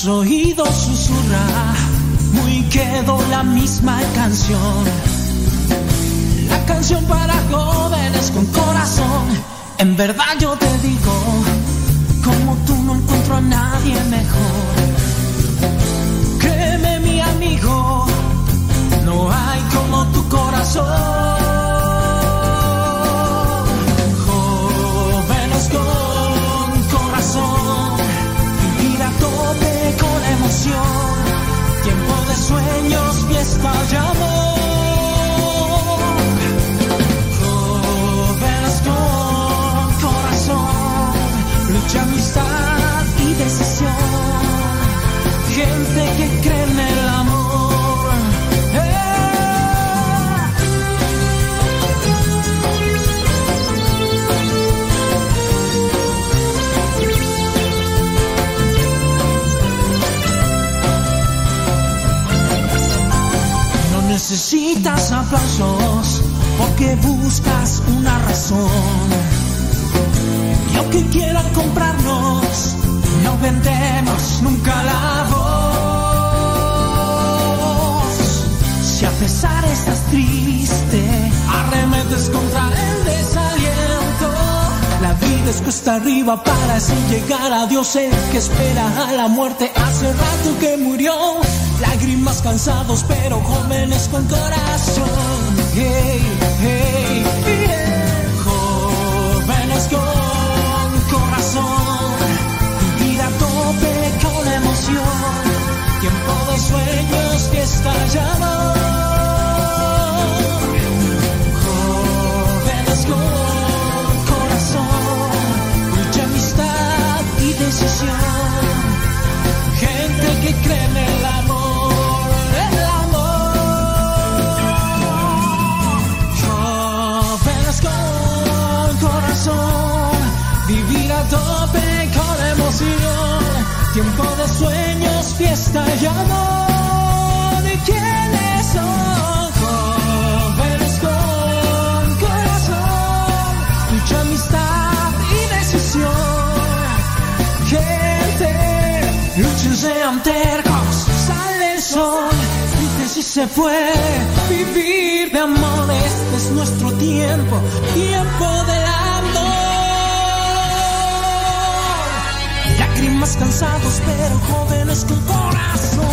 tus oídos susurra, muy quedó la misma canción. La canción para jóvenes con corazón. En verdad yo te digo, como tú no encuentro a nadie mejor. Créeme mi amigo, no hay como tu corazón. Con necesitas aplausos porque buscas una razón. Y aunque quieran comprarnos, no vendemos nunca la voz. Si a pesar estás triste, arremetes contra. La vida es cuesta arriba para así llegar a Dios, el que espera a la muerte hace rato que murió. Lágrimas cansados pero jóvenes con corazón. Hey, hey, yeah. Jóvenes con corazón. Vivir a tope con emoción. Tiempo de sueños, fiesta y se puede vivir de amor, este es nuestro tiempo, tiempo del amor. Lágrimas cansados, pero jóvenes con corazón.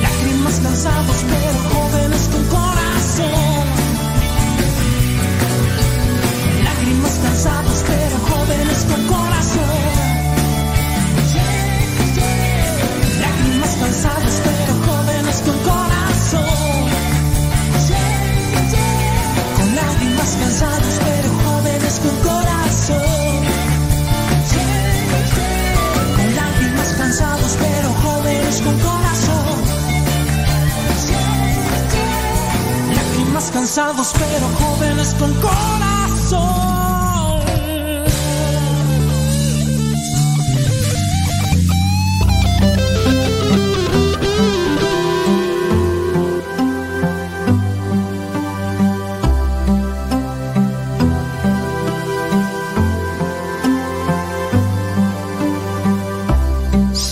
Lágrimas cansados, pero jóvenes con corazón. Lágrimas cansados, pero jóvenes con corazón. Cansados, pero jóvenes con corazón.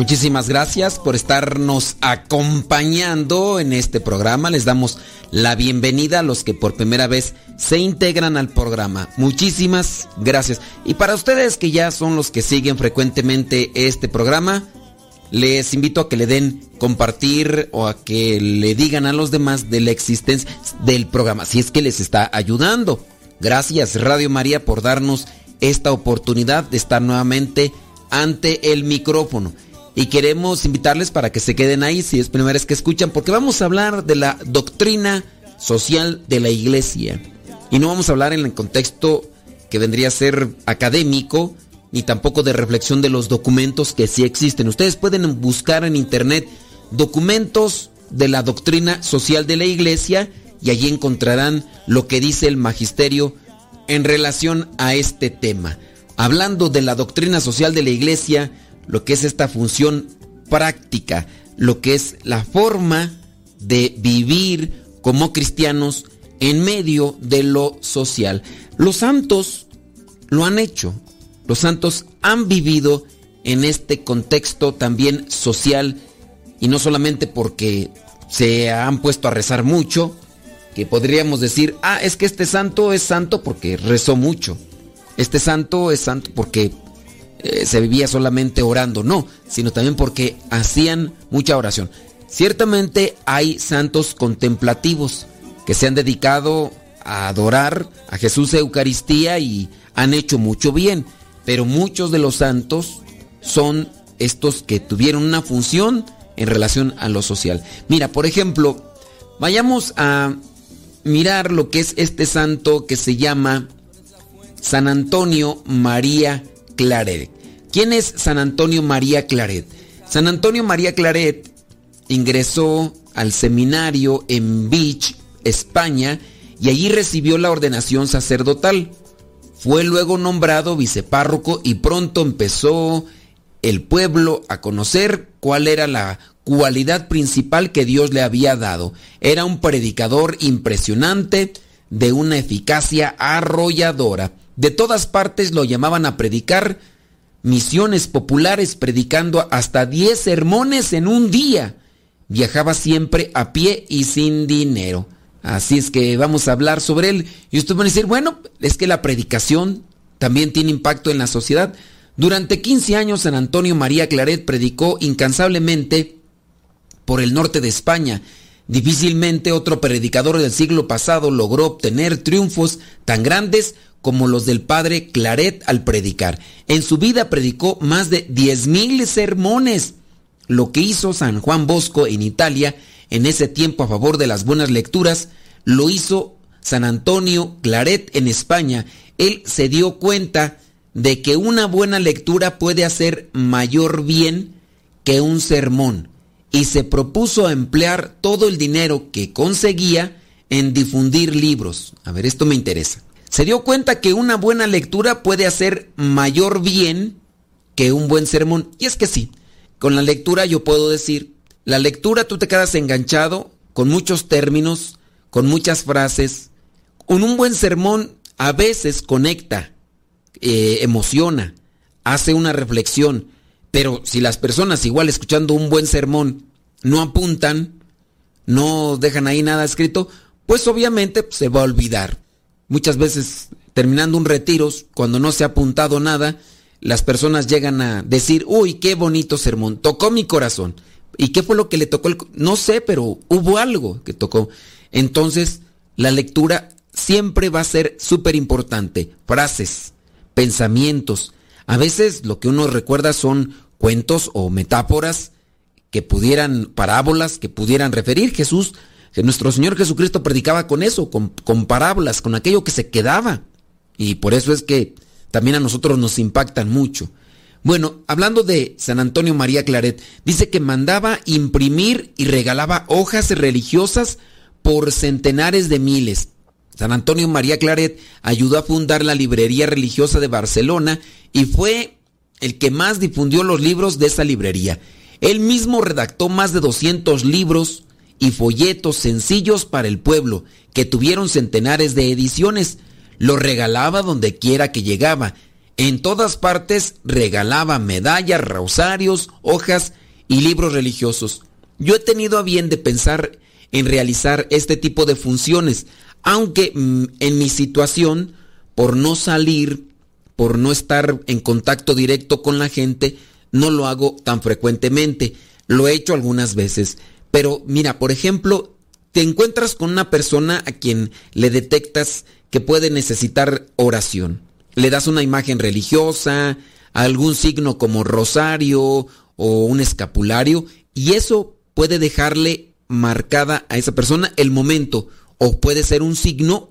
Muchísimas gracias por estarnos acompañando en este programa. Les damos la bienvenida a los que por primera vez se integran al programa. Muchísimas gracias. Y para ustedes que ya son los que siguen frecuentemente este programa, les invito a que le den compartir o a que le digan a los demás de la existencia del programa, si es que les está ayudando. Gracias Radio María por darnos esta oportunidad de estar nuevamente ante el micrófono. Y queremos invitarles para que se queden ahí si es primera vez que escuchan, porque vamos a hablar de la doctrina social de la iglesia. Y no vamos a hablar en el contexto que vendría a ser académico, ni tampoco de reflexión de los documentos que sí existen. Ustedes pueden buscar en internet documentos de la doctrina social de la iglesia y allí encontrarán lo que dice el magisterio en relación a este tema. Hablando de la doctrina social de la iglesia, lo que es esta función práctica, lo que es la forma de vivir como cristianos en medio de lo social. Los santos lo han hecho. Los santos han vivido en este contexto también social y no solamente porque se han puesto a rezar mucho que podríamos decir, ah, es que este santo es santo porque rezó mucho. Este santo es santo porque eh, se vivía solamente orando. No, sino también porque hacían mucha oración. Ciertamente hay santos contemplativos que se han dedicado a adorar a Jesús Eucaristía y han hecho mucho bien, pero muchos de los santos son estos que tuvieron una función en relación a lo social. Mira, por ejemplo, vayamos a mirar lo que es este santo que se llama San Antonio María Claret. ¿Quién es San Antonio María Claret? San Antonio María Claret ingresó al seminario en Beach, España, y allí recibió la ordenación sacerdotal. Fue luego nombrado vicepárroco y pronto empezó el pueblo a conocer cuál era la cualidad principal que Dios le había dado. Era un predicador impresionante, de una eficacia arrolladora. De todas partes lo llamaban a predicar misiones populares, predicando hasta 10 sermones en un día. Viajaba siempre a pie y sin dinero. Así es que vamos a hablar sobre él. Y usted va a decir, bueno, es que la predicación también tiene impacto en la sociedad. Durante 15 años San Antonio María Claret predicó incansablemente por el norte de España. Difícilmente otro predicador del siglo pasado logró obtener triunfos tan grandes como los del padre Claret al predicar. En su vida predicó más de 10.000 sermones. Lo que hizo San Juan Bosco en Italia en ese tiempo a favor de las buenas lecturas, lo hizo San Antonio Claret en España. Él se dio cuenta de que una buena lectura puede hacer mayor bien que un sermón y se propuso emplear todo el dinero que conseguía en difundir libros. A ver, esto me interesa. Se dio cuenta que una buena lectura puede hacer mayor bien que un buen sermón. Y es que sí, con la lectura yo puedo decir, la lectura tú te quedas enganchado con muchos términos, con muchas frases. Con un buen sermón a veces conecta, eh, emociona, hace una reflexión, pero si las personas igual escuchando un buen sermón no apuntan, no dejan ahí nada escrito, pues obviamente se va a olvidar. Muchas veces terminando un retiro, cuando no se ha apuntado nada, las personas llegan a decir, uy, qué bonito sermón, tocó mi corazón. ¿Y qué fue lo que le tocó? El... No sé, pero hubo algo que tocó. Entonces, la lectura siempre va a ser súper importante. Frases, pensamientos. A veces lo que uno recuerda son cuentos o metáforas que pudieran, parábolas que pudieran referir. Jesús, nuestro Señor Jesucristo predicaba con eso, con, con parábolas, con aquello que se quedaba. Y por eso es que también a nosotros nos impactan mucho. Bueno, hablando de San Antonio María Claret, dice que mandaba imprimir y regalaba hojas religiosas por centenares de miles. San Antonio María Claret ayudó a fundar la librería religiosa de Barcelona y fue el que más difundió los libros de esa librería. Él mismo redactó más de 200 libros y folletos sencillos para el pueblo, que tuvieron centenares de ediciones. Los regalaba donde quiera que llegaba. En todas partes regalaba medallas, rosarios, hojas y libros religiosos. Yo he tenido a bien de pensar en realizar este tipo de funciones, aunque mm, en mi situación, por no salir, por no estar en contacto directo con la gente, no lo hago tan frecuentemente. Lo he hecho algunas veces. Pero mira, por ejemplo, te encuentras con una persona a quien le detectas que puede necesitar oración. Le das una imagen religiosa, algún signo como rosario o un escapulario, y eso puede dejarle marcada a esa persona el momento o puede ser un signo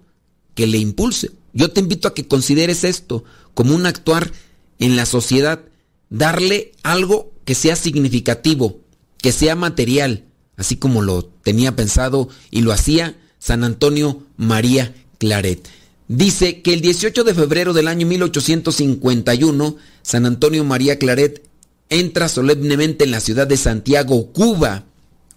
que le impulse. Yo te invito a que consideres esto como un actuar en la sociedad, darle algo que sea significativo, que sea material, así como lo tenía pensado y lo hacía San Antonio María Claret. Dice que el 18 de febrero del año 1851, San Antonio María Claret entra solemnemente en la ciudad de Santiago, Cuba,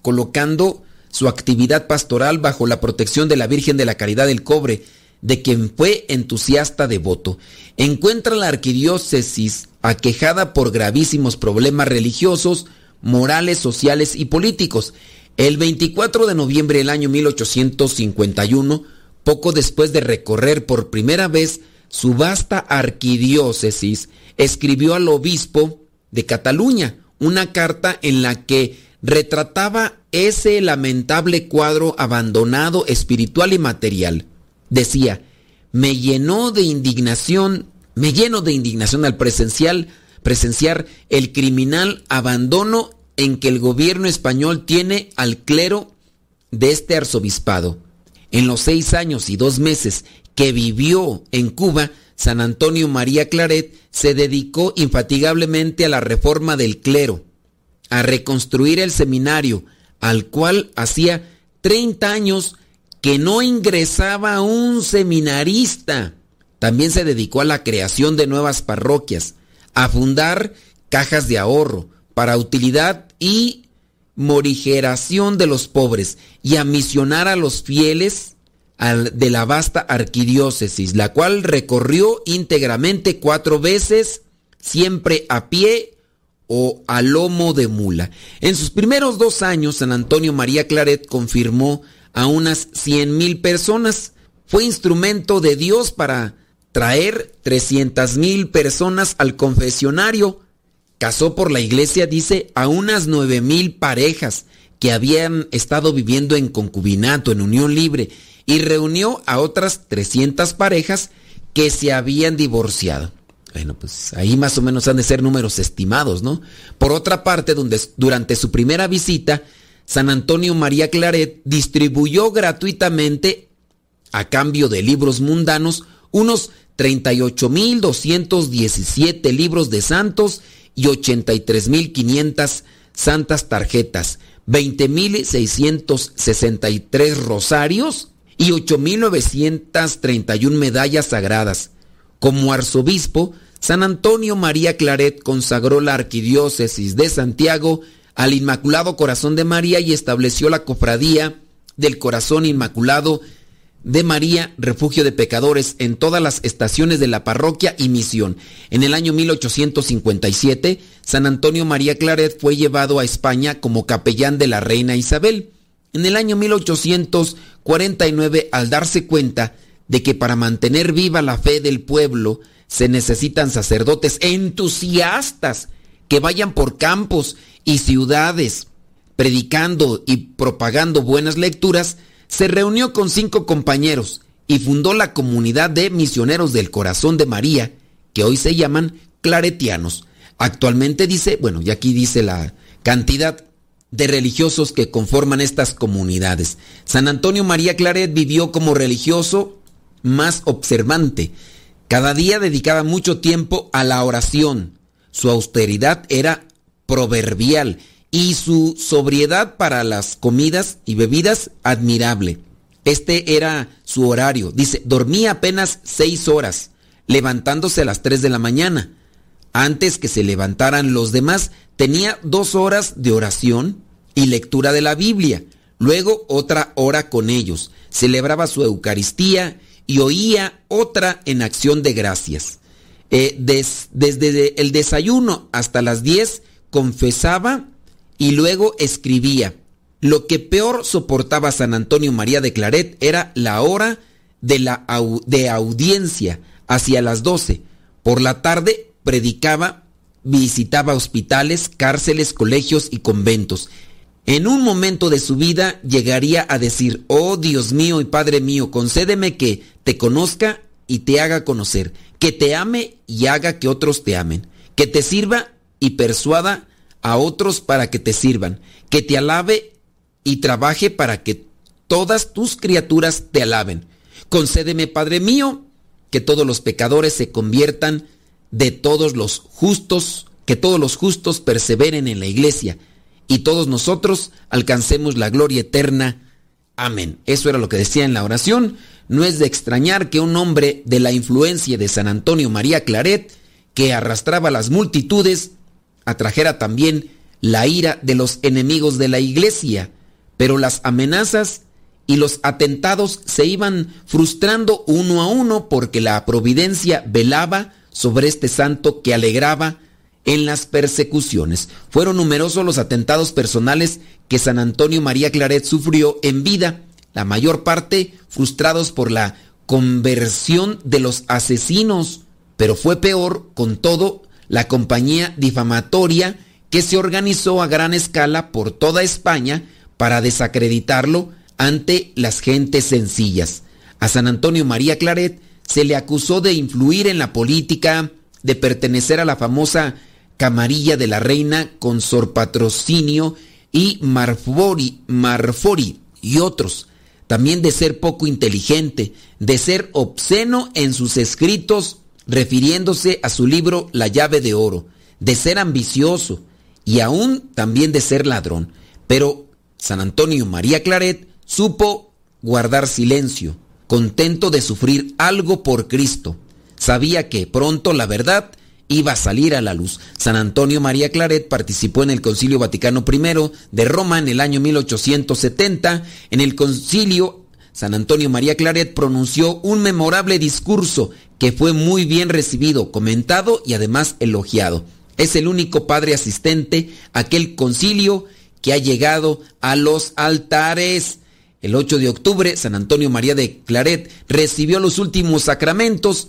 colocando su actividad pastoral bajo la protección de la Virgen de la Caridad del Cobre, de quien fue entusiasta devoto. Encuentra la arquidiócesis aquejada por gravísimos problemas religiosos, morales, sociales y políticos. El 24 de noviembre del año 1851, poco después de recorrer por primera vez su vasta arquidiócesis, escribió al obispo de Cataluña una carta en la que retrataba ese lamentable cuadro abandonado espiritual y material. Decía, me llenó de indignación, me lleno de indignación al presencial, presenciar el criminal abandono en que el gobierno español tiene al clero de este arzobispado. En los seis años y dos meses que vivió en Cuba, San Antonio María Claret se dedicó infatigablemente a la reforma del clero, a reconstruir el seminario, al cual hacía 30 años que no ingresaba un seminarista. También se dedicó a la creación de nuevas parroquias, a fundar cajas de ahorro para utilidad y morigeración de los pobres y a misionar a los fieles de la vasta arquidiócesis, la cual recorrió íntegramente cuatro veces, siempre a pie o a lomo de mula. En sus primeros dos años, San Antonio María Claret confirmó a unas cien mil personas. Fue instrumento de Dios para traer 300 mil personas al confesionario. Casó por la iglesia, dice, a unas nueve mil parejas que habían estado viviendo en concubinato, en unión libre, y reunió a otras 300 parejas que se habían divorciado. Bueno, pues ahí más o menos han de ser números estimados, ¿no? Por otra parte, donde, durante su primera visita, San Antonio María Claret distribuyó gratuitamente, a cambio de libros mundanos, unos 38.217 libros de santos y 83.500 santas tarjetas, 20.663 rosarios y 8.931 medallas sagradas. Como arzobispo, San Antonio María Claret consagró la arquidiócesis de Santiago al Inmaculado Corazón de María y estableció la cofradía del Corazón Inmaculado de María, refugio de pecadores, en todas las estaciones de la parroquia y misión. En el año 1857, San Antonio María Claret fue llevado a España como capellán de la reina Isabel. En el año 1849, al darse cuenta de que para mantener viva la fe del pueblo se necesitan sacerdotes entusiastas que vayan por campos y ciudades predicando y propagando buenas lecturas, se reunió con cinco compañeros y fundó la comunidad de misioneros del corazón de María, que hoy se llaman claretianos. Actualmente dice, bueno, y aquí dice la cantidad de religiosos que conforman estas comunidades. San Antonio María Claret vivió como religioso más observante. Cada día dedicaba mucho tiempo a la oración. Su austeridad era proverbial y su sobriedad para las comidas y bebidas admirable. Este era su horario. Dice, dormía apenas seis horas, levantándose a las tres de la mañana. Antes que se levantaran los demás, tenía dos horas de oración y lectura de la Biblia. Luego otra hora con ellos. Celebraba su Eucaristía y oía otra en acción de gracias. Eh, desde el desayuno hasta las diez confesaba y luego escribía. Lo que peor soportaba San Antonio María de Claret era la hora de, la de audiencia, hacia las 12. Por la tarde predicaba, visitaba hospitales, cárceles, colegios y conventos. En un momento de su vida llegaría a decir, oh Dios mío y Padre mío, concédeme que te conozca y te haga conocer, que te ame y haga que otros te amen, que te sirva y persuada a otros para que te sirvan, que te alabe y trabaje para que todas tus criaturas te alaben. Concédeme, Padre mío, que todos los pecadores se conviertan de todos los justos, que todos los justos perseveren en la iglesia y todos nosotros alcancemos la gloria eterna. Amén. Eso era lo que decía en la oración. No es de extrañar que un hombre de la influencia de San Antonio María Claret, que arrastraba las multitudes, atrajera también la ira de los enemigos de la iglesia, pero las amenazas y los atentados se iban frustrando uno a uno porque la providencia velaba sobre este santo que alegraba en las persecuciones. Fueron numerosos los atentados personales que San Antonio María Claret sufrió en vida, la mayor parte frustrados por la conversión de los asesinos, pero fue peor, con todo, la compañía difamatoria que se organizó a gran escala por toda España para desacreditarlo ante las gentes sencillas. A San Antonio María Claret se le acusó de influir en la política, de pertenecer a la famosa camarilla de la reina con Sor Patrocinio y Marfori, Marfori y otros. También de ser poco inteligente, de ser obsceno en sus escritos refiriéndose a su libro La llave de oro, de ser ambicioso y aún también de ser ladrón. Pero San Antonio María Claret supo guardar silencio, contento de sufrir algo por Cristo. Sabía que pronto la verdad iba a salir a la luz. San Antonio María Claret participó en el Concilio Vaticano I de Roma en el año 1870. En el concilio, San Antonio María Claret pronunció un memorable discurso que fue muy bien recibido, comentado y además elogiado. Es el único padre asistente a aquel concilio que ha llegado a los altares. El 8 de octubre, San Antonio María de Claret recibió los últimos sacramentos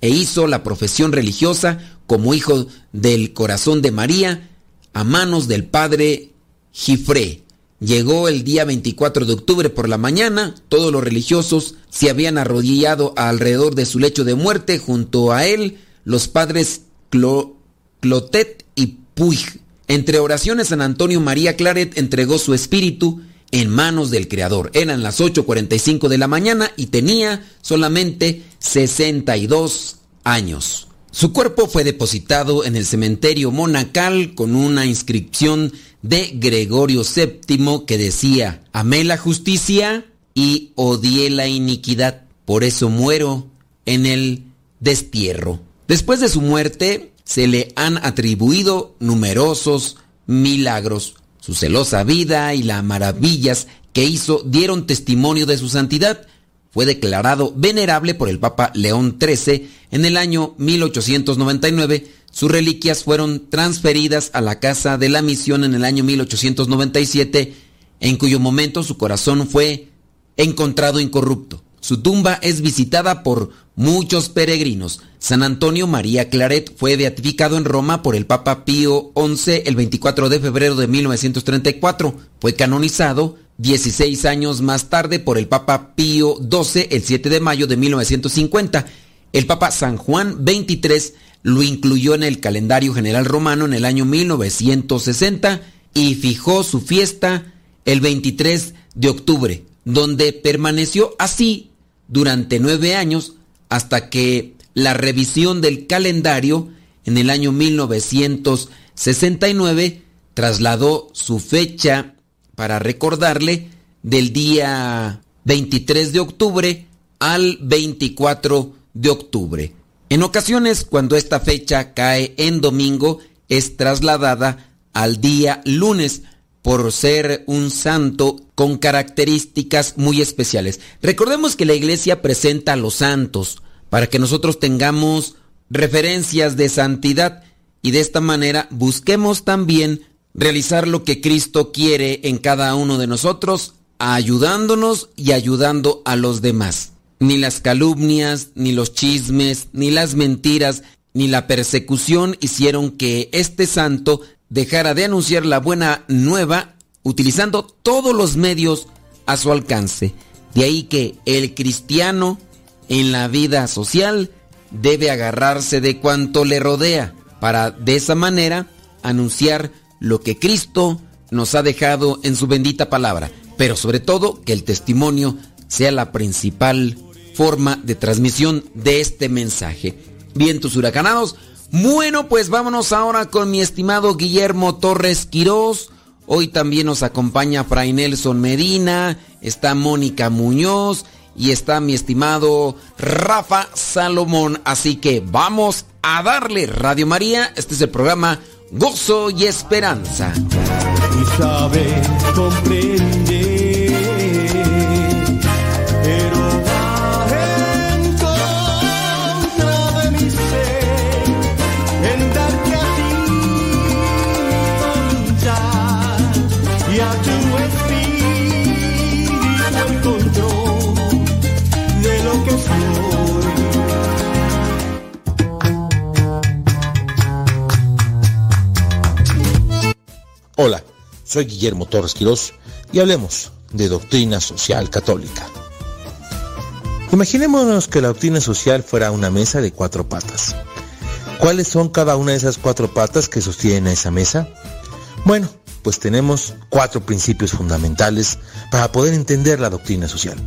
e hizo la profesión religiosa como hijo del corazón de María a manos del padre Gifré. Llegó el día 24 de octubre por la mañana, todos los religiosos se habían arrodillado alrededor de su lecho de muerte, junto a él los padres Clotet y Puig. Entre oraciones, San Antonio María Claret entregó su espíritu en manos del Creador. Eran las 8.45 de la mañana y tenía solamente 62 años. Su cuerpo fue depositado en el cementerio monacal con una inscripción de Gregorio VII que decía, amé la justicia y odié la iniquidad, por eso muero en el destierro. Después de su muerte se le han atribuido numerosos milagros. Su celosa vida y las maravillas que hizo dieron testimonio de su santidad fue declarado venerable por el Papa León XIII en el año 1899. Sus reliquias fueron transferidas a la Casa de la Misión en el año 1897, en cuyo momento su corazón fue encontrado incorrupto. Su tumba es visitada por muchos peregrinos. San Antonio María Claret fue beatificado en Roma por el Papa Pío XI el 24 de febrero de 1934. Fue canonizado 16 años más tarde por el Papa Pío XII el 7 de mayo de 1950. El Papa San Juan XXIII lo incluyó en el calendario general romano en el año 1960 y fijó su fiesta el 23 de octubre, donde permaneció así durante nueve años hasta que la revisión del calendario en el año 1969 trasladó su fecha para recordarle del día 23 de octubre al 24 de octubre. En ocasiones, cuando esta fecha cae en domingo, es trasladada al día lunes por ser un santo con características muy especiales. Recordemos que la iglesia presenta a los santos para que nosotros tengamos referencias de santidad y de esta manera busquemos también realizar lo que Cristo quiere en cada uno de nosotros, ayudándonos y ayudando a los demás. Ni las calumnias, ni los chismes, ni las mentiras, ni la persecución hicieron que este santo dejara de anunciar la buena nueva utilizando todos los medios a su alcance. De ahí que el cristiano en la vida social debe agarrarse de cuanto le rodea para de esa manera anunciar lo que Cristo nos ha dejado en su bendita palabra, pero sobre todo que el testimonio sea la principal forma de transmisión de este mensaje. Bien, tus huracanados. Bueno, pues vámonos ahora con mi estimado Guillermo Torres Quirós. Hoy también nos acompaña Fray Nelson Medina, está Mónica Muñoz y está mi estimado Rafa Salomón. Así que vamos a darle Radio María. Este es el programa gozo y esperanza. Soy Guillermo Torres Quirós y hablemos de doctrina social católica. Imaginémonos que la doctrina social fuera una mesa de cuatro patas. ¿Cuáles son cada una de esas cuatro patas que sostienen a esa mesa? Bueno, pues tenemos cuatro principios fundamentales para poder entender la doctrina social.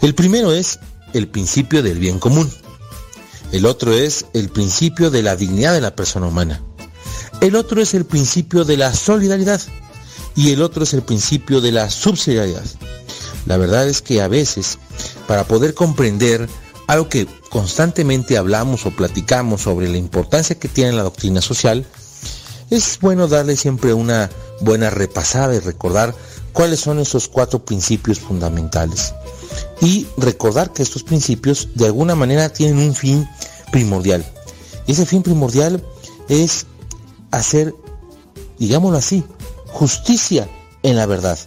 El primero es el principio del bien común. El otro es el principio de la dignidad de la persona humana. El otro es el principio de la solidaridad. Y el otro es el principio de la subsidiariedad. La verdad es que a veces, para poder comprender algo que constantemente hablamos o platicamos sobre la importancia que tiene la doctrina social, es bueno darle siempre una buena repasada y recordar cuáles son esos cuatro principios fundamentales. Y recordar que estos principios de alguna manera tienen un fin primordial. Y ese fin primordial es hacer, digámoslo así, justicia en la verdad.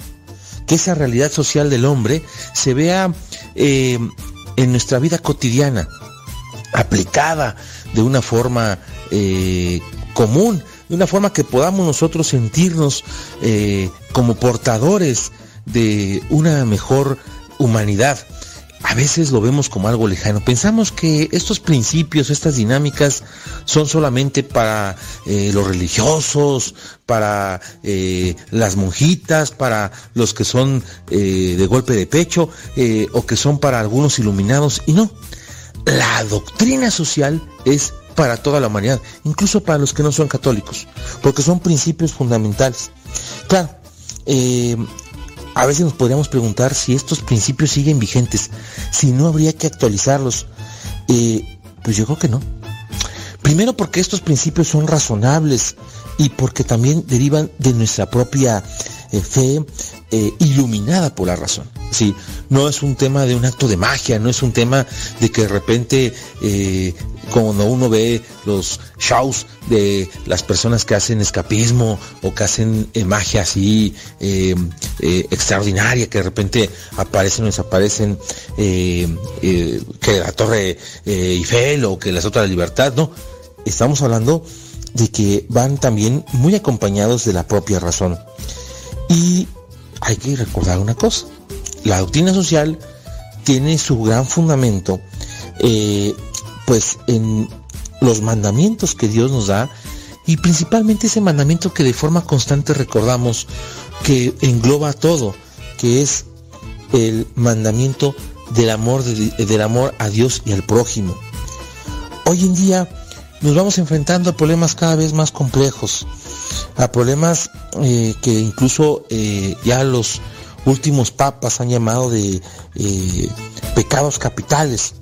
Que esa realidad social del hombre se vea eh, en nuestra vida cotidiana, aplicada de una forma eh, común, de una forma que podamos nosotros sentirnos eh, como portadores de una mejor humanidad. A veces lo vemos como algo lejano. Pensamos que estos principios, estas dinámicas son solamente para eh, los religiosos, para eh, las monjitas, para los que son de golpe de pecho o que son para algunos iluminados. Y no, la doctrina social es para toda la humanidad, incluso para los que no son católicos, porque son principios fundamentales. Claro, eh, a veces nos podríamos preguntar si estos principios siguen vigentes, si no habría que actualizarlos. Eh, pues yo creo que no. Primero porque estos principios son razonables y porque también derivan de nuestra propia eh, fe iluminada por la razón. Sí, no es un tema de un acto de magia, no es un tema de que de repente cuando uno ve los shows de las personas que hacen escapismo o que hacen eh, magia así eh, eh, extraordinaria, que de repente aparecen o desaparecen que la Torre Eiffel o que las otras de libertad, no. Estamos hablando de que van también muy acompañados de la propia razón. Y hay que recordar una cosa, la doctrina social tiene su gran fundamento pues en los mandamientos que Dios nos da y principalmente ese mandamiento que de forma constante recordamos que engloba todo, que es el mandamiento del amor, del amor a Dios y al prójimo. Hoy en día nos vamos enfrentando a problemas cada vez más complejos, a problemas eh, que incluso eh, ya los últimos papas han llamado de eh, pecados capitales.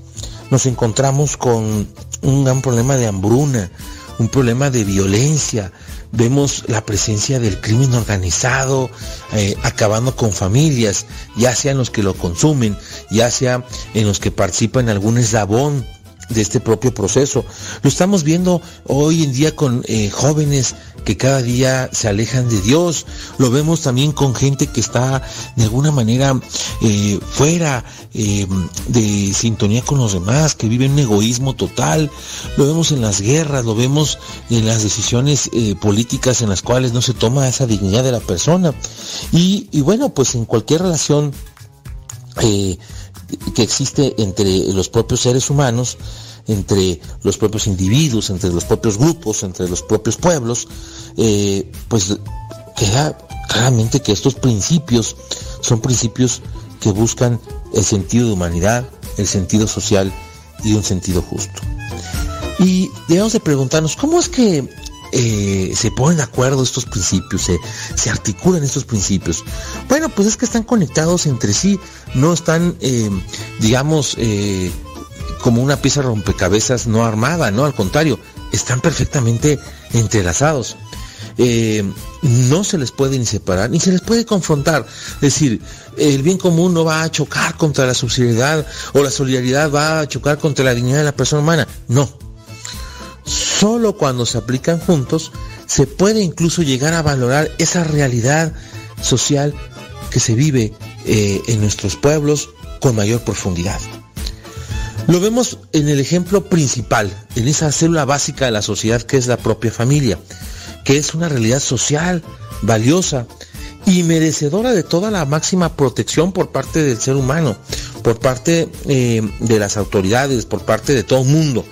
Nos encontramos con un gran problema de hambruna, un problema de violencia, vemos la presencia del crimen organizado eh, acabando con familias, ya sea en los que lo consumen, ya sea en los que participan en algún eslabón de este propio proceso. Lo estamos viendo hoy en día con eh, jóvenes que cada día se alejan de Dios. Lo vemos también con gente que está de alguna manera eh, fuera eh, de sintonía con los demás, que vive un egoísmo total. Lo vemos en las guerras, lo vemos en las decisiones políticas en las cuales no se toma esa dignidad de la persona. Y bueno, pues en cualquier relación que existe entre los propios seres humanos, entre los propios individuos, entre los propios grupos, entre los propios pueblos, eh, pues queda claramente que estos principios son principios que buscan el sentido de humanidad, el sentido social y un sentido justo. Y debemos de preguntarnos, ¿cómo es que eh, se ponen de acuerdo estos principios, se, articulan estos principios? Bueno, pues es que están conectados entre sí, no están, eh, digamos, eh, como una pieza rompecabezas no armada, no, al contrario, están perfectamente entrelazados. no se les puede ni separar, ni se les puede confrontar. Es decir, el bien común no va a chocar contra la subsidiariedad o la solidaridad va a chocar contra la dignidad de la persona humana. No, Solo cuando se aplican juntos se puede incluso llegar a valorar esa realidad social que se vive eh, en nuestros pueblos con mayor profundidad. Lo vemos en el ejemplo principal, en esa célula básica de la sociedad que es la propia familia, que es una realidad social valiosa y merecedora de toda la máxima protección por parte del ser humano, por parte eh, de las autoridades, por parte de todo el mundo.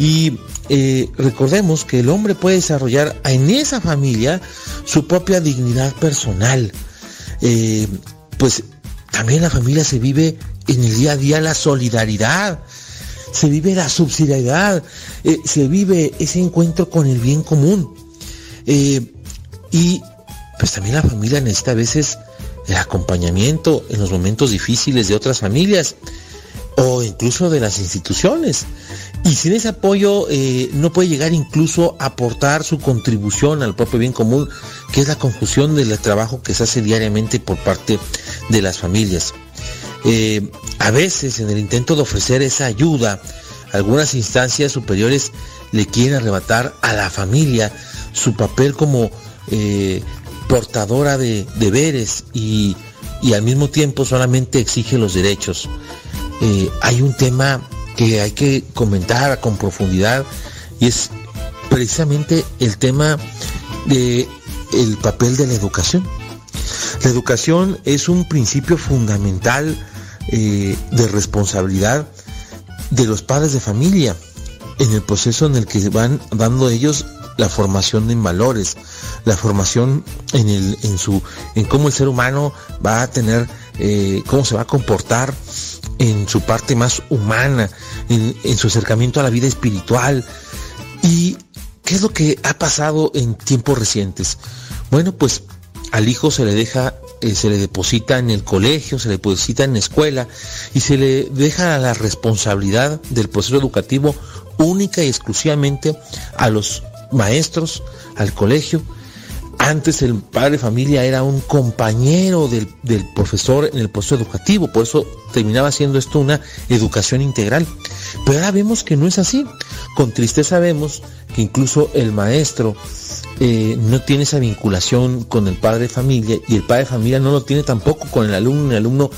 Y eh, recordemos que el hombre puede desarrollar en esa familia su propia dignidad personal. Eh, pues también la familia se vive en el día a día la solidaridad, se vive la subsidiariedad, se vive ese encuentro con el bien común. y pues también la familia necesita a veces el acompañamiento en los momentos difíciles de otras familias o incluso de las instituciones. Y sin ese apoyo eh, no puede llegar incluso a aportar su contribución al propio bien común, que es la confusión del trabajo que se hace diariamente por parte de las familias. Eh, a veces en el intento de ofrecer esa ayuda, algunas instancias superiores le quieren arrebatar a la familia su papel como eh, portadora de deberes y, al mismo tiempo solamente exige los derechos. Eh, hay un tema que hay que comentar con profundidad y es precisamente el tema de el papel de la educación. La educación es un principio fundamental eh, de responsabilidad de los padres de familia en el proceso en el que van dando ellos la formación en valores, la formación en, el, en, su, en cómo el ser humano va a tener, eh, cómo se va a comportar en su parte más humana, en, su acercamiento a la vida espiritual. ¿Y qué es lo que ha pasado en tiempos recientes? Bueno, pues al hijo se le deja, eh, se le deposita en el colegio, se le deposita en la escuela y se le deja la responsabilidad del proceso educativo única y exclusivamente a los maestros, al colegio. Antes el padre de familia era un compañero del, profesor en el proceso educativo, por eso terminaba siendo esto una educación integral. Pero ahora vemos que no es así. Con tristeza vemos que incluso el maestro eh, no tiene esa vinculación con el padre de familia y el padre de familia no lo tiene tampoco con el alumno, el alumno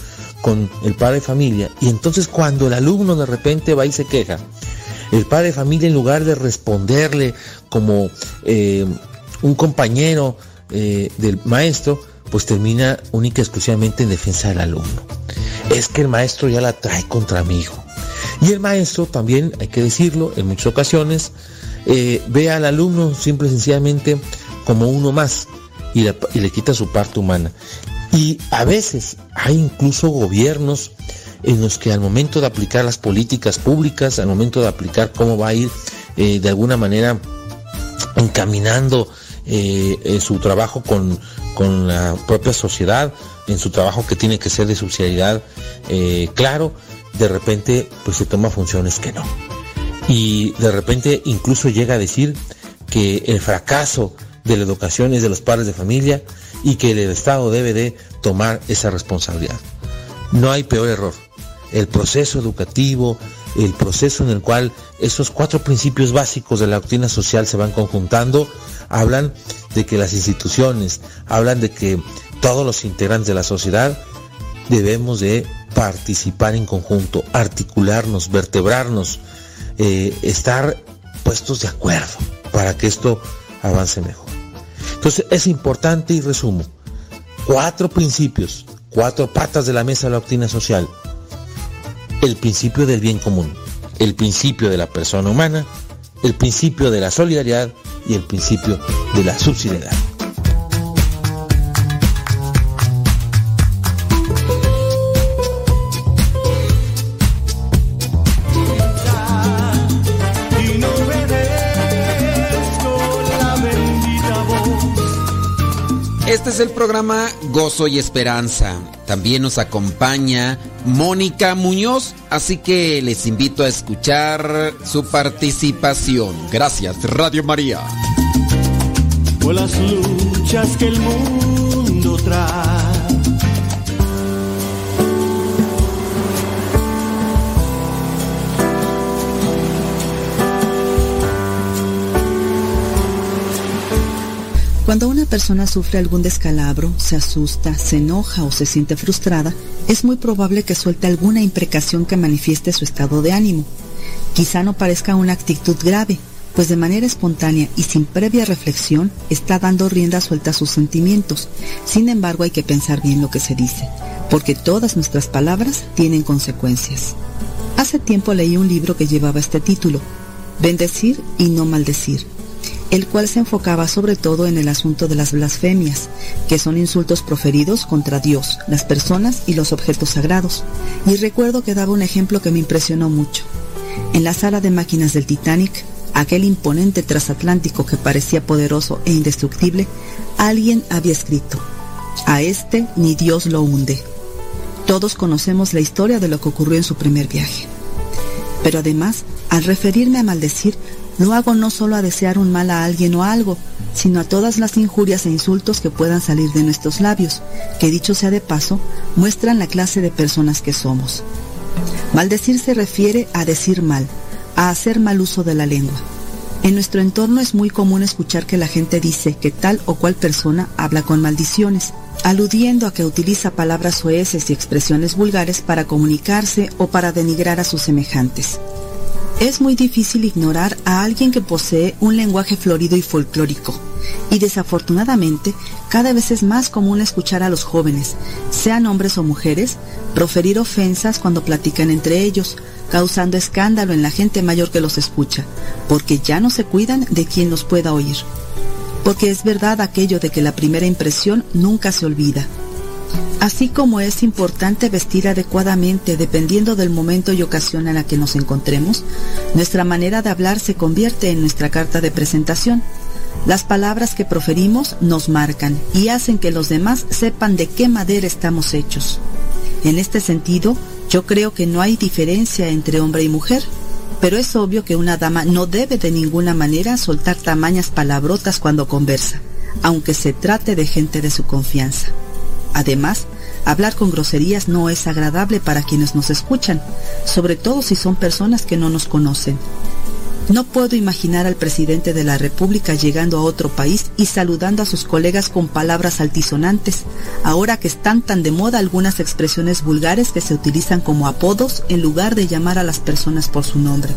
con el padre de familia. Y entonces cuando el alumno de repente va y se queja, el padre de familia en lugar de responderle como eh, un compañero eh, del maestro, pues termina única y exclusivamente en defensa del alumno. Es que el maestro ya la trae contra mi hijo. Y el maestro también, hay que decirlo, en muchas ocasiones, eh, ve al alumno simple y sencillamente como uno más y le quita su parte humana. Y a veces hay incluso gobiernos en los que al momento de aplicar las políticas públicas, al momento de aplicar cómo va a ir eh, de alguna manera encaminando eh, eh, su trabajo con, la propia sociedad, en su trabajo que tiene que ser de subsidiariedad, claro, de repente pues se toma funciones que no. Y de repente incluso llega a decir que el fracaso de la educación es de los padres de familia y que el Estado debe de tomar esa responsabilidad. No hay peor error el proceso educativo, el proceso en el cual esos cuatro principios básicos de la doctrina social se van conjuntando, hablan de que las instituciones, hablan de que todos los integrantes de la sociedad debemos de participar en conjunto, articularnos, vertebrarnos, eh, estar puestos de acuerdo para que esto avance mejor. Entonces es importante y resumo, cuatro principios, cuatro patas de la mesa de la doctrina social el principio del bien común, el principio de la persona humana, el principio de la solidaridad y el principio de la subsidiariedad. Este es el programa Gozo y Esperanza. También nos acompaña Mónica Muñoz, así que les invito a escuchar su participación. Gracias, Radio María. Cuando una persona sufre algún descalabro, se asusta, se enoja o se siente frustrada, es muy probable que suelte alguna imprecación que manifieste su estado de ánimo. Quizá no parezca una actitud grave, pues de manera espontánea y sin previa reflexión está dando rienda suelta a sus sentimientos. Sin embargo, hay que pensar bien lo que se dice, porque todas nuestras palabras tienen consecuencias. Hace tiempo leí un libro que llevaba este título, Bendecir y no maldecir, el cual se enfocaba sobre todo en el asunto de las blasfemias, que son insultos proferidos contra Dios, las personas y los objetos sagrados. Y recuerdo que daba un ejemplo que me impresionó mucho. En la sala de máquinas del Titanic, aquel imponente transatlántico que parecía poderoso e indestructible, alguien había escrito, a este ni Dios lo hunde. Todos conocemos la historia de lo que ocurrió en su primer viaje. Pero además, al referirme a maldecir, lo hago no solo a desear un mal a alguien o algo, sino a todas las injurias e insultos que puedan salir de nuestros labios, que dicho sea de paso, muestran la clase de personas que somos. Maldecir se refiere a decir mal, a hacer mal uso de la lengua. En nuestro entorno es muy común escuchar que la gente dice que tal o cual persona habla con maldiciones, aludiendo a que utiliza palabras soeces y expresiones vulgares para comunicarse o para denigrar a sus semejantes. Es muy difícil ignorar a alguien que posee un lenguaje florido y folclórico, y desafortunadamente cada vez es más común escuchar a los jóvenes, sean hombres o mujeres, proferir ofensas cuando platican entre ellos, causando escándalo en la gente mayor que los escucha, porque ya no se cuidan de quien los pueda oír. Porque es verdad aquello de que la primera impresión nunca se olvida. Así como es importante vestir adecuadamente dependiendo del momento y ocasión en la que nos encontremos, nuestra manera de hablar se convierte en nuestra carta de presentación. Las palabras que proferimos nos marcan y hacen que los demás sepan de qué madera estamos hechos. En este sentido, yo creo que no hay diferencia entre hombre y mujer, pero es obvio que una dama no debe de ninguna manera soltar tamañas palabrotas cuando conversa, aunque se trate de gente de su confianza. Además, hablar con groserías no es agradable para quienes nos escuchan, sobre todo si son personas que no nos conocen. No puedo imaginar al presidente de la República llegando a otro país y saludando a sus colegas con palabras altisonantes, ahora que están tan de moda algunas expresiones vulgares que se utilizan como apodos en lugar de llamar a las personas por su nombre.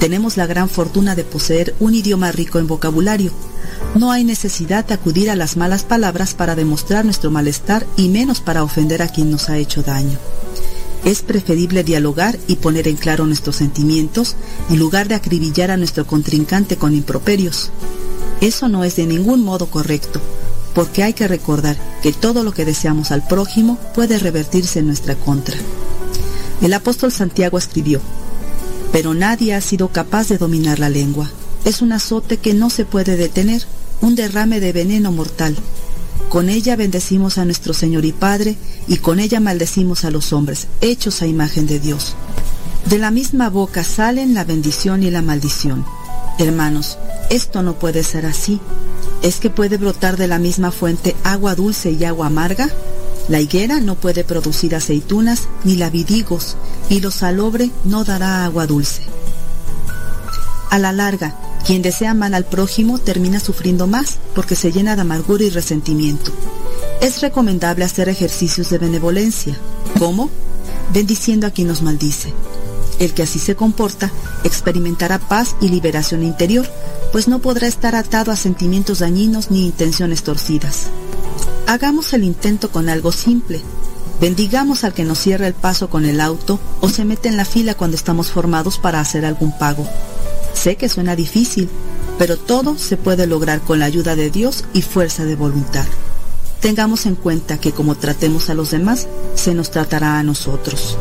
Tenemos la gran fortuna de poseer un idioma rico en vocabulario. No hay necesidad de acudir a las malas palabras para demostrar nuestro malestar y menos para ofender a quien nos ha hecho daño. Es preferible dialogar y poner en claro nuestros sentimientos en lugar de acribillar a nuestro contrincante con improperios. Eso no es de ningún modo correcto, porque hay que recordar que todo lo que deseamos al prójimo puede revertirse en nuestra contra. El apóstol Santiago escribió, pero nadie ha sido capaz de dominar la lengua. Es un azote que no se puede detener, un derrame de veneno mortal con ella bendecimos a nuestro Señor y Padre, y con ella maldecimos a los hombres, hechos a imagen de Dios. De la misma boca salen la bendición y la maldición. Hermanos, esto no puede ser así. ¿Es que puede brotar de la misma fuente agua dulce y agua amarga? La higuera no puede producir aceitunas, ni la vidigos, y lo salobre no dará agua dulce. A la larga, quien desea mal al prójimo termina sufriendo más porque se llena de amargura y resentimiento. Es recomendable hacer ejercicios de benevolencia. ¿Cómo? Bendiciendo a quien nos maldice. El que así se comporta experimentará paz y liberación interior, pues no podrá estar atado a sentimientos dañinos ni intenciones torcidas. Hagamos el intento con algo simple. Bendigamos al que nos cierra el paso con el auto o se mete en la fila cuando estamos formados para hacer algún pago. Sé que suena difícil, pero todo se puede lograr con la ayuda de Dios y fuerza de voluntad. Tengamos en cuenta que como tratemos a los demás, se nos tratará a nosotros.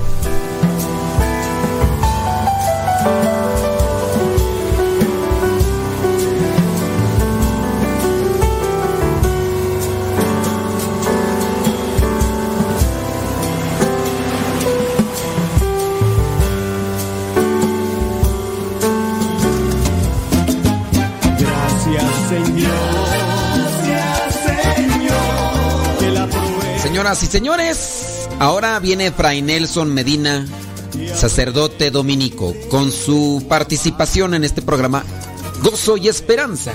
Señoras y señores, ahora viene Fray Nelson Medina, sacerdote dominico, con su participación en este programa Gozo y Esperanza.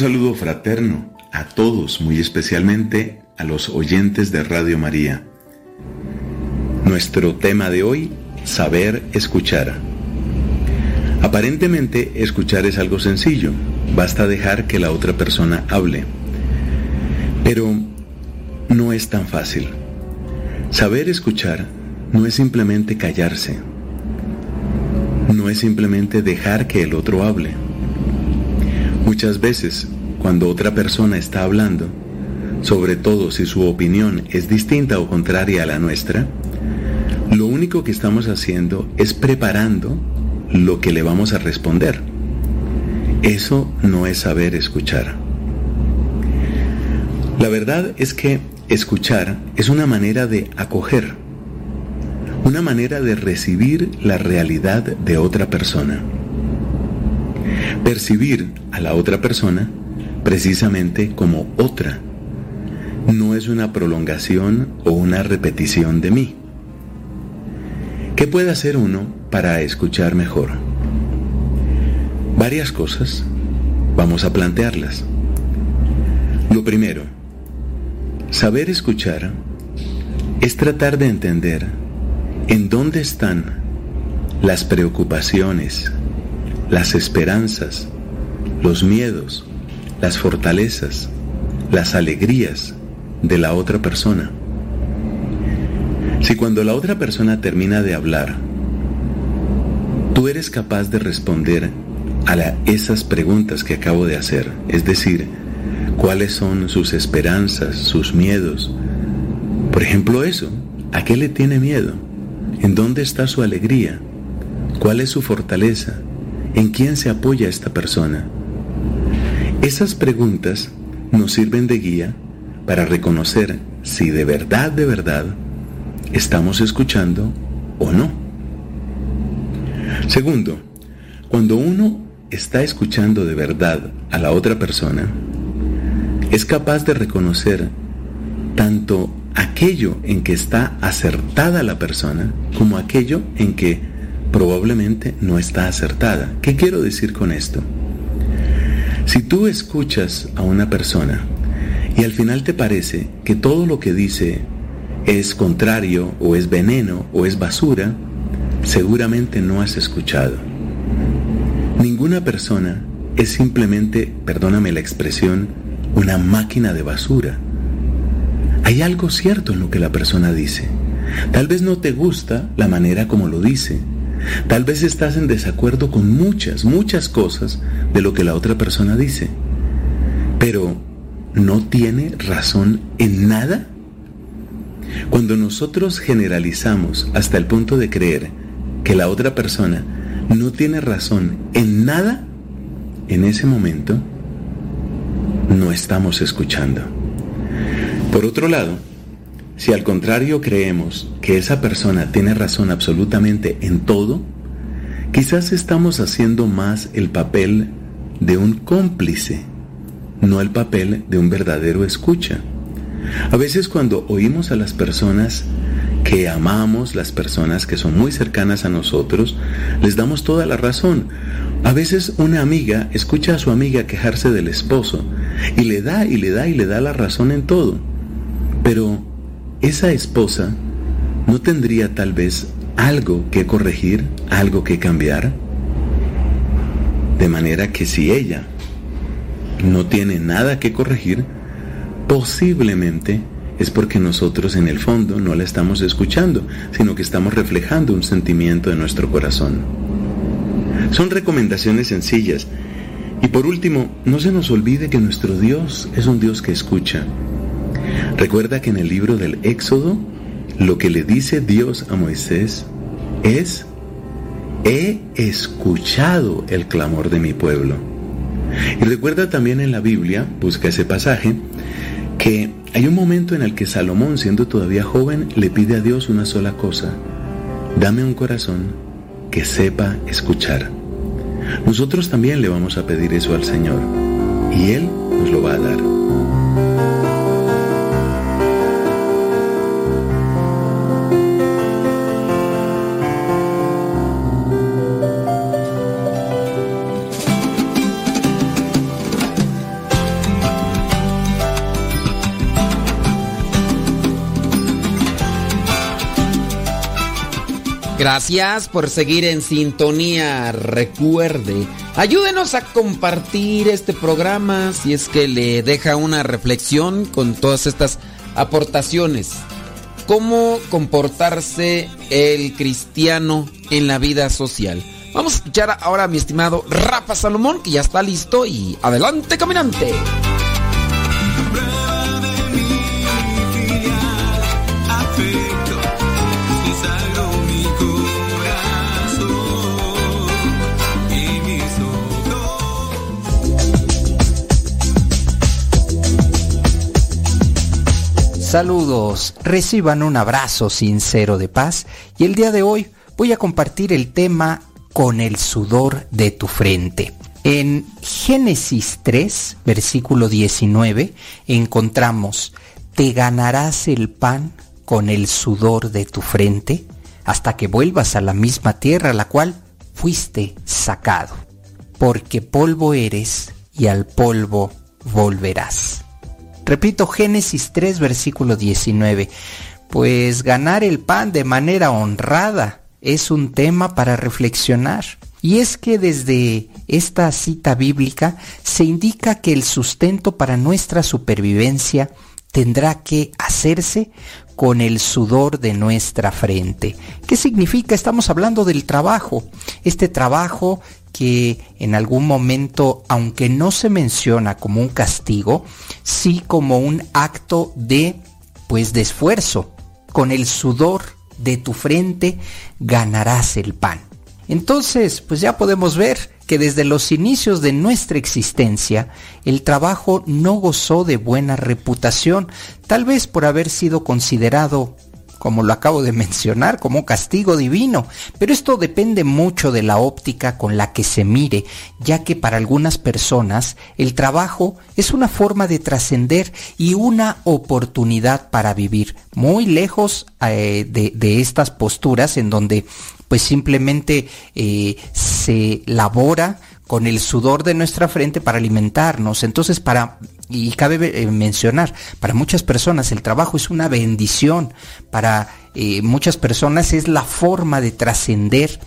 Saludo fraterno a todos, muy especialmente a los oyentes de Radio María. Nuestro tema de hoy, saber escuchar. Aparentemente escuchar es algo sencillo, basta dejar que la otra persona hable. Pero no es tan fácil. Saber escuchar no es simplemente callarse, no es simplemente dejar que el otro hable. Muchas veces, cuando otra persona está hablando, sobre todo si su opinión es distinta o contraria a la nuestra, lo único que estamos haciendo es preparando lo que le vamos a responder. Eso no es saber escuchar. La verdad es que escuchar es una manera de acoger, una manera de recibir la realidad de otra persona. Percibir a la otra persona precisamente como otra. No es una prolongación o una repetición de mí. ¿Qué puede hacer uno para escuchar mejor? Varias cosas. Vamos a plantearlas. Lo primero, saber escuchar es tratar de entender en dónde están las preocupaciones, las esperanzas, los miedos, las fortalezas, las alegrías de la otra persona. Si cuando la otra persona termina de hablar, tú eres capaz de responder a esas preguntas que acabo de hacer, es decir, cuáles son sus esperanzas, sus miedos. Por ejemplo, eso, ¿a qué le tiene miedo? ¿En dónde está su alegría? ¿Cuál es su fortaleza? ¿En quién se apoya esta persona? Esas preguntas nos sirven de guía para reconocer si de verdad, de verdad, estamos escuchando o no. Segundo, cuando uno está escuchando de verdad a la otra persona, es capaz de reconocer tanto aquello en que está acertada la persona como aquello en que probablemente no está acertada. ¿Qué quiero decir con esto? Si tú escuchas a una persona y al final te parece que todo lo que dice es contrario o es veneno o es basura, seguramente no has escuchado. Ninguna persona es simplemente, perdóname la expresión, una máquina de basura. Hay algo cierto en lo que la persona dice. Tal vez no te gusta la manera como lo dice. Tal vez estás en desacuerdo con muchas, muchas cosas de lo que la otra persona dice. Pero, ¿no tiene razón en nada? Cuando nosotros generalizamos hasta el punto de creer que la otra persona no tiene razón en nada, en ese momento no estamos escuchando. Por otro lado, si al contrario creemos que esa persona tiene razón absolutamente en todo, quizás estamos haciendo más el papel de un cómplice, no el papel de un verdadero escucha. A veces cuando oímos a las personas que amamos, las personas que son muy cercanas a nosotros, les damos toda la razón. A veces una amiga escucha a su amiga quejarse del esposo y le da y le da y le da la razón en todo. Pero esa esposa no tendría tal vez algo que corregir, algo que cambiar. De manera que si ella no tiene nada que corregir, posiblemente es porque nosotros en el fondo no la estamos escuchando, sino que estamos reflejando un sentimiento de nuestro corazón. Son recomendaciones sencillas. Y por último, no se nos olvide que nuestro Dios es un Dios que escucha. Recuerda que en el libro del Éxodo, lo que le dice Dios a Moisés es, he escuchado el clamor de mi pueblo. Y recuerda también en la Biblia, busca ese pasaje, que hay un momento en el que Salomón, siendo todavía joven, le pide a Dios una sola cosa, dame un corazón que sepa escuchar. Nosotros también le vamos a pedir eso al Señor y Él nos lo va a dar. Gracias por seguir en sintonía. Recuerde, ayúdenos a compartir este programa si es que le deja una reflexión con todas estas aportaciones. ¿Cómo comportarse el cristiano en la vida social? Vamos a escuchar ahora a mi estimado Rafa Salomón, que ya está listo y adelante caminante. Saludos, reciban un abrazo sincero de paz y el día de hoy voy a compartir el tema con el sudor de tu frente. En Génesis 3, versículo 19, encontramos, te ganarás el pan con el sudor de tu frente hasta que vuelvas a la misma tierra a la cual fuiste sacado, porque polvo eres y al polvo volverás. Repito, Génesis 3, versículo 19. Pues ganar el pan de manera honrada es un tema para reflexionar. Y es que desde esta cita bíblica se indica que el sustento para nuestra supervivencia tendrá que hacerse con el sudor de nuestra frente. ¿Qué significa? Estamos hablando del trabajo. Este trabajo que en algún momento, aunque no se menciona como un castigo, sí como un acto de, pues, de esfuerzo. Con el sudor de tu frente ganarás el pan. Entonces, pues ya podemos ver que desde los inicios de nuestra existencia, el trabajo no gozó de buena reputación, tal vez por haber sido considerado como lo acabo de mencionar, como castigo divino. Pero esto depende mucho de la óptica con la que se mire, ya que para algunas personas el trabajo es una forma de trascender y una oportunidad para vivir, muy lejos eh, de, estas posturas en donde pues simplemente eh, se labora con el sudor de nuestra frente para alimentarnos. Entonces, para y cabe eh, mencionar, para muchas personas el trabajo es una bendición, para eh, muchas personas es la forma de trascender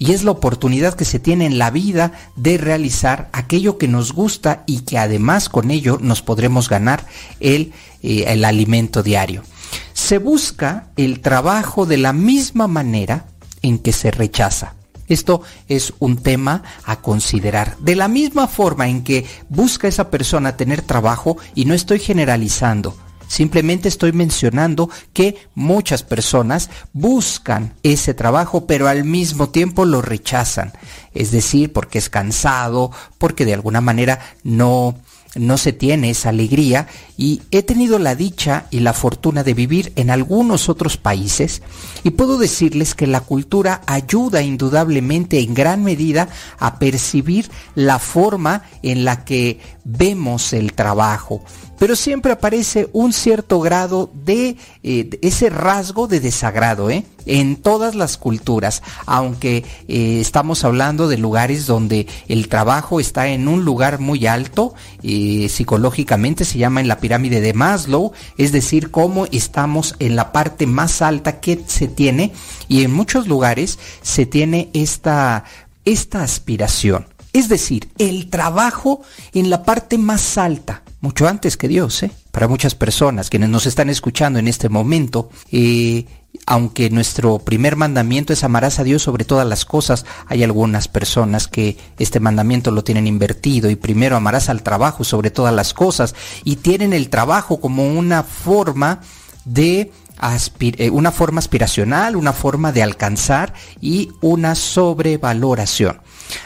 y es la oportunidad que se tiene en la vida de realizar aquello que nos gusta y que además con ello nos podremos ganar el, eh, el alimento diario. Se busca el trabajo de la misma manera en que se rechaza. Esto es un tema a considerar. De la misma forma en que busca esa persona tener trabajo, y no estoy generalizando, simplemente estoy mencionando que muchas personas buscan ese trabajo, pero al mismo tiempo lo rechazan. Es decir, porque es cansado, porque de alguna manera no no se tiene esa alegría y he tenido la dicha y la fortuna de vivir en algunos otros países y puedo decirles que la cultura ayuda indudablemente en gran medida a percibir la forma en la que vemos el trabajo pero siempre aparece un cierto grado de, eh, ese rasgo de desagrado, ¿eh? En todas las culturas, aunque eh, estamos hablando de lugares donde el trabajo está en un lugar muy alto, psicológicamente se llama en la pirámide de Maslow, es decir, cómo estamos en la parte más alta que se tiene y en muchos lugares se tiene esta, esta aspiración. Es decir, el trabajo en la parte más alta mucho antes que Dios, ¿eh? Para muchas personas quienes nos están escuchando en este momento, eh, aunque nuestro primer mandamiento es amarás a Dios sobre todas las cosas, hay algunas personas que este mandamiento lo tienen invertido y primero amarás al trabajo sobre todas las cosas y tienen el trabajo como una forma de eh, una forma aspiracional, una forma de alcanzar y una sobrevaloración.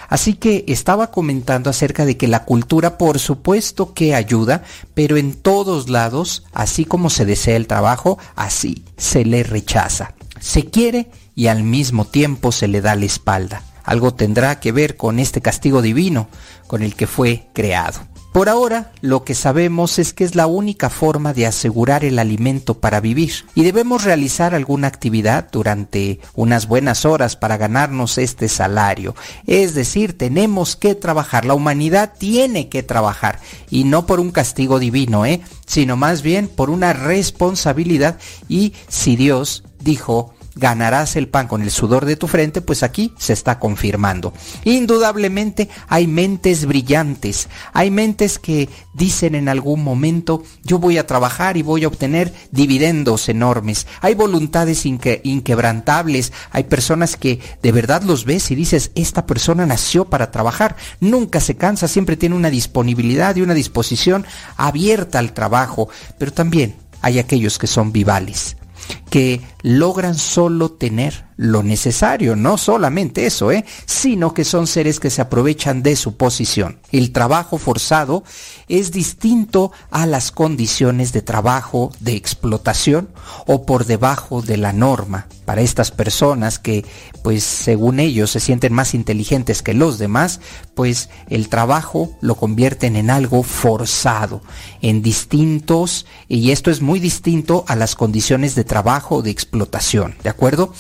Así que estaba comentando acerca de que la cultura por supuesto que ayuda, pero en todos lados, así como se desea el trabajo, así se le rechaza. Se quiere y al mismo tiempo se le da la espalda. Algo tendrá que ver con este castigo divino con el que fue creado. Por ahora, lo que sabemos es que es la única forma de asegurar el alimento para vivir y debemos realizar alguna actividad durante unas buenas horas para ganarnos este salario. Es decir, tenemos que trabajar, la humanidad tiene que trabajar y no por un castigo divino, ¿eh? sino más bien por una responsabilidad y si Dios dijo ganarás el pan con el sudor de tu frente, pues aquí se está confirmando. Indudablemente hay mentes brillantes, hay mentes que dicen en algún momento, yo voy a trabajar y voy a obtener dividendos enormes. Hay voluntades inquebrantables, hay personas que de verdad los ves y dices, esta persona nació para trabajar, nunca se cansa, siempre tiene una disponibilidad y una disposición abierta al trabajo, pero también hay aquellos que son vivales, que logran solo tener lo necesario, no solamente eso, ¿eh? sino que son seres que se aprovechan de su posición. El trabajo forzado es distinto a las condiciones de trabajo de explotación o por debajo de la norma. Para estas personas que, pues según ellos, se sienten más inteligentes que los demás, pues el trabajo lo convierten en algo forzado, en distintos, y esto es muy distinto a las condiciones de trabajo de explotación, ¿de acuerdo?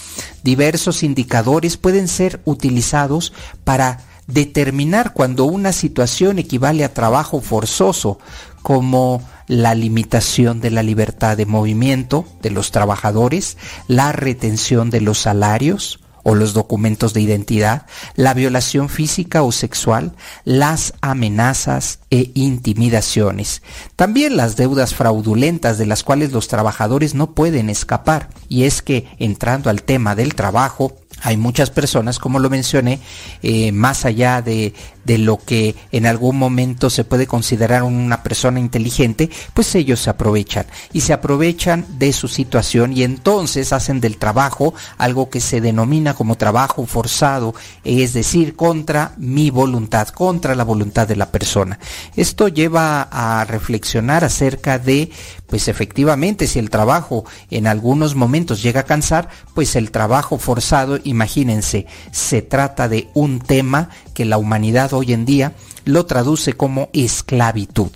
Diversos indicadores pueden ser utilizados para determinar cuando una situación equivale a trabajo forzoso, como la limitación de la libertad de movimiento de los trabajadores, la retención de los salarios, o los documentos de identidad, la violación física o sexual, las amenazas e intimidaciones. También las deudas fraudulentas de las cuales los trabajadores no pueden escapar. Y es que, entrando al tema del trabajo, hay muchas personas, como lo mencioné, eh, más allá de, de, lo que en algún momento se puede considerar una persona inteligente, pues ellos se aprovechan y se aprovechan de su situación y entonces hacen del trabajo algo que se denomina como trabajo forzado, es decir, contra mi voluntad, contra la voluntad de la persona. Esto lleva a reflexionar acerca de, pues efectivamente, si el trabajo en algunos momentos llega a cansar, pues el trabajo forzado imagínense, se trata de un tema que la humanidad hoy en día lo traduce como esclavitud.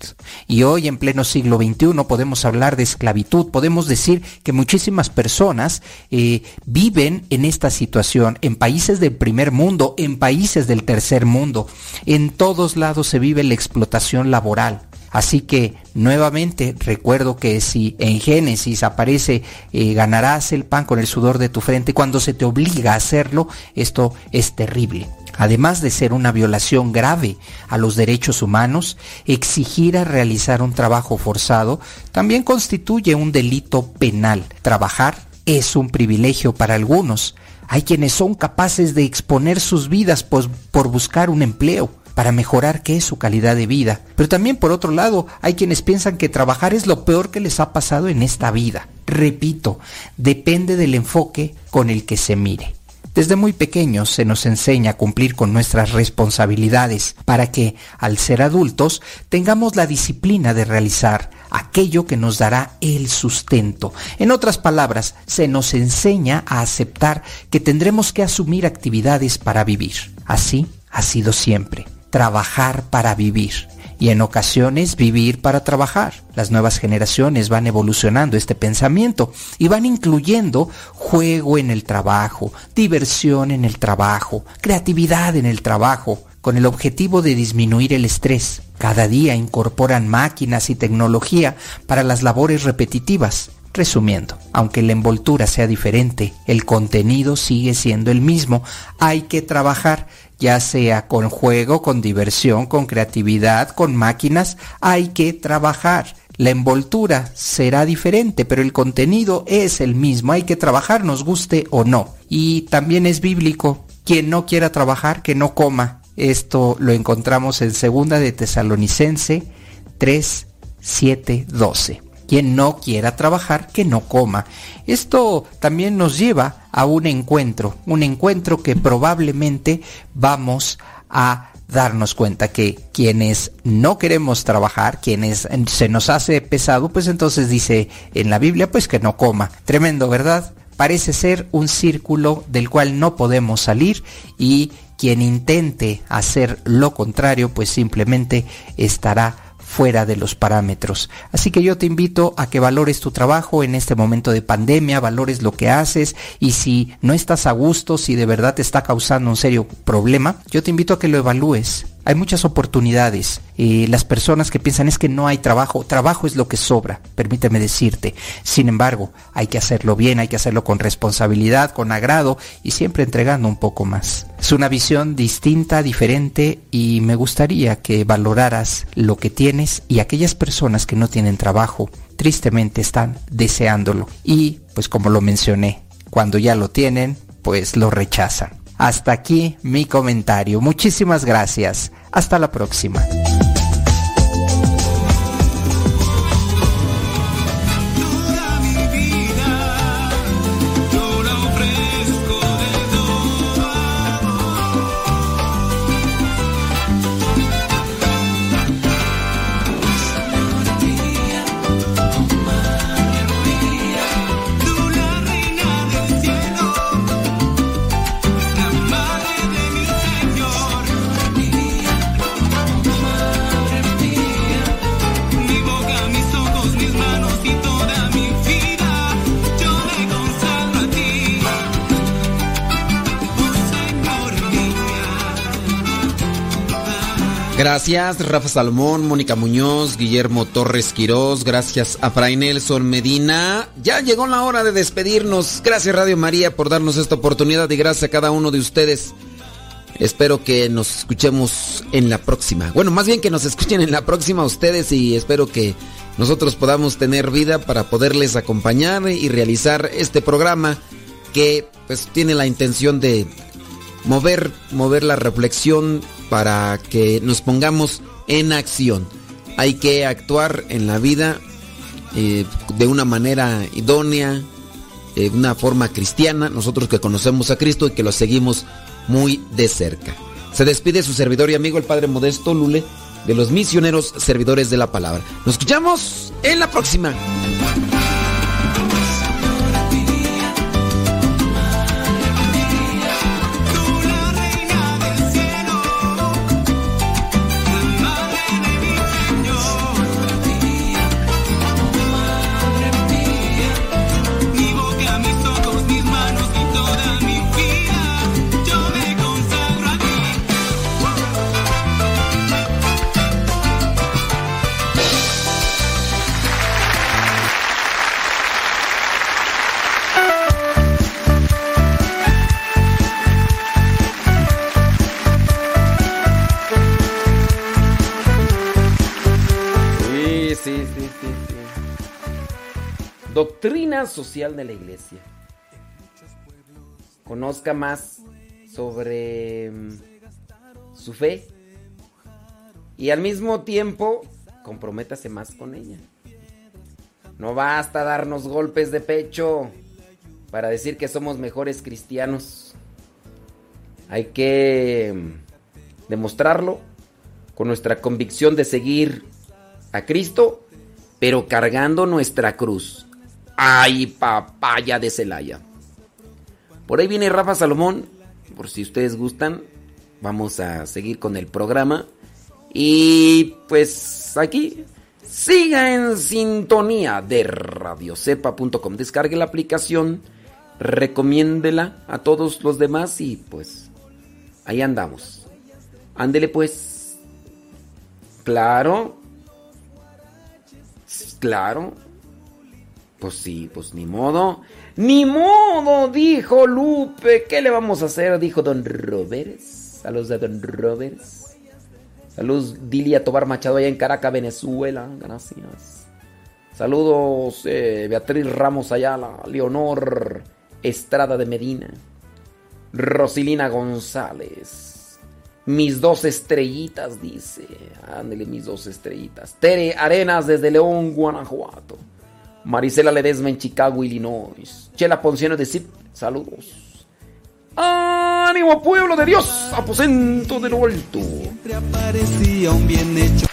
Y hoy en pleno siglo XXI podemos hablar de esclavitud, podemos decir que muchísimas personas eh, viven en esta situación, en países del primer mundo, en países del tercer mundo, en todos lados se vive la explotación laboral. Así que nuevamente recuerdo que si en Génesis aparece eh, ganarás el pan con el sudor de tu frente, cuando se te obliga a hacerlo, esto es terrible. Además de ser una violación grave a los derechos humanos, exigir a realizar un trabajo forzado también constituye un delito penal. Trabajar es un privilegio para algunos. Hay quienes son capaces de exponer sus vidas por buscar un empleo para mejorar qué es su calidad de vida. Pero también por otro lado, hay quienes piensan que trabajar es lo peor que les ha pasado en esta vida. Repito, depende del enfoque con el que se mire. Desde muy pequeños se nos enseña a cumplir con nuestras responsabilidades para que, al ser adultos, tengamos la disciplina de realizar aquello que nos dará el sustento. En otras palabras, se nos enseña a aceptar que tendremos que asumir actividades para vivir. Así ha sido siempre trabajar para vivir y en ocasiones vivir para trabajar. Las nuevas generaciones van evolucionando este pensamiento y van incluyendo juego en el trabajo, diversión en el trabajo, creatividad en el trabajo, con el objetivo de disminuir el estrés. Cada día incorporan máquinas y tecnología para las labores repetitivas. Resumiendo, aunque la envoltura sea diferente, el contenido sigue siendo el mismo. Hay que trabajar ya sea con juego, con diversión, con creatividad, con máquinas, hay que trabajar. La envoltura será diferente, pero el contenido es el mismo. Hay que trabajar, nos guste o no. Y también es bíblico. Quien no quiera trabajar, que no coma. Esto lo encontramos en segunda de Tesalonicense 3, 7, 12 quien no quiera trabajar, que no coma. Esto también nos lleva a un encuentro, un encuentro que probablemente vamos a darnos cuenta que quienes no queremos trabajar, quienes se nos hace pesado, pues entonces dice en la Biblia, pues que no coma. Tremendo, ¿verdad? Parece ser un círculo del cual no podemos salir y quien intente hacer lo contrario, pues simplemente estará fuera de los parámetros. Así que yo te invito a que valores tu trabajo en este momento de pandemia, valores lo que haces y si no estás a gusto, si de verdad te está causando un serio problema, yo te invito a que lo evalúes hay muchas oportunidades. y las personas que piensan es que no hay trabajo, trabajo es lo que sobra, permíteme decirte. Sin embargo, hay que hacerlo bien, hay que hacerlo con responsabilidad, con agrado y siempre entregando un poco más. Es una visión distinta, diferente y me gustaría que valoraras lo que tienes y aquellas personas que no tienen trabajo, tristemente están deseándolo. Y, pues como lo mencioné, cuando ya lo tienen, pues lo rechazan. Hasta aquí mi comentario. Muchísimas gracias. Hasta la próxima. Gracias Rafa Salmón, Mónica Muñoz, Guillermo Torres Quirós, gracias a Fray Nelson Medina. Ya llegó la hora de despedirnos. Gracias Radio María por darnos esta oportunidad y gracias a cada uno de ustedes. Espero que nos escuchemos en la próxima. Bueno, más bien que nos escuchen en la próxima ustedes y espero que nosotros podamos tener vida para poderles acompañar y realizar este programa que pues tiene la intención de mover mover la reflexión para que nos pongamos en acción. Hay que actuar en la vida eh, de una manera idónea, de una forma cristiana, nosotros que conocemos a Cristo y que lo seguimos muy de cerca. Se despide su servidor y amigo el Padre Modesto Lule de los misioneros servidores de la palabra. Nos escuchamos en la próxima. Social de la iglesia. Conozca más sobre mm, su fe y al mismo tiempo comprométase más con ella. No basta darnos golpes de pecho para decir que somos mejores cristianos. Hay que mm, demostrarlo con nuestra convicción de seguir a Cristo, pero cargando nuestra cruz. Ay, papaya de Celaya. Por ahí viene Rafa Salomón. Por si ustedes gustan, vamos a seguir con el programa. Y pues aquí, siga en sintonía de radiocepa.com. Descargue la aplicación, recomiéndela a todos los demás y pues ahí andamos. Ándele pues. Claro. Claro. Pues sí, pues ni modo. Ni modo, dijo Lupe. ¿Qué le vamos a hacer? Dijo Don Roberts. Saludos de Don Roberts. Saludos Dilia Tobar Machado allá en Caracas, Venezuela. Gracias. Saludos eh, Beatriz Ramos Ayala, Leonor Estrada de Medina, Rosilina González. Mis dos estrellitas, dice. Ándele, mis dos estrellitas. Tere Arenas desde León, Guanajuato. Marisela Ledesma en Chicago, Illinois. Chela Ponciano de Zip, saludos. ¡Ánimo, pueblo de Dios! Aposento de lo alto. Siempre aparecía un bien hecho.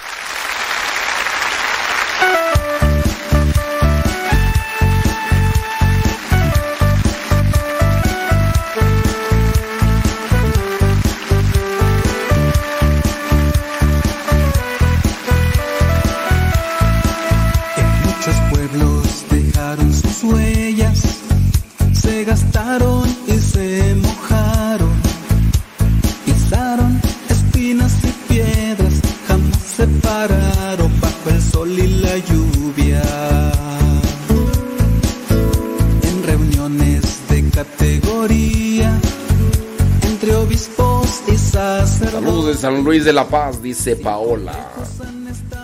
Luis de la Paz, dice Paola.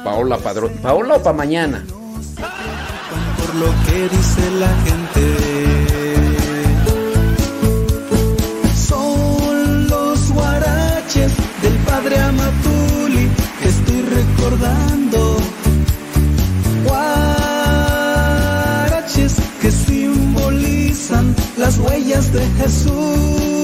Paola Padrón. ¿Paola o pa' mañana? Por lo que dice la gente. Son los guaraches del padre Amatuli que estoy recordando. Guaraches que simbolizan las huellas de Jesús.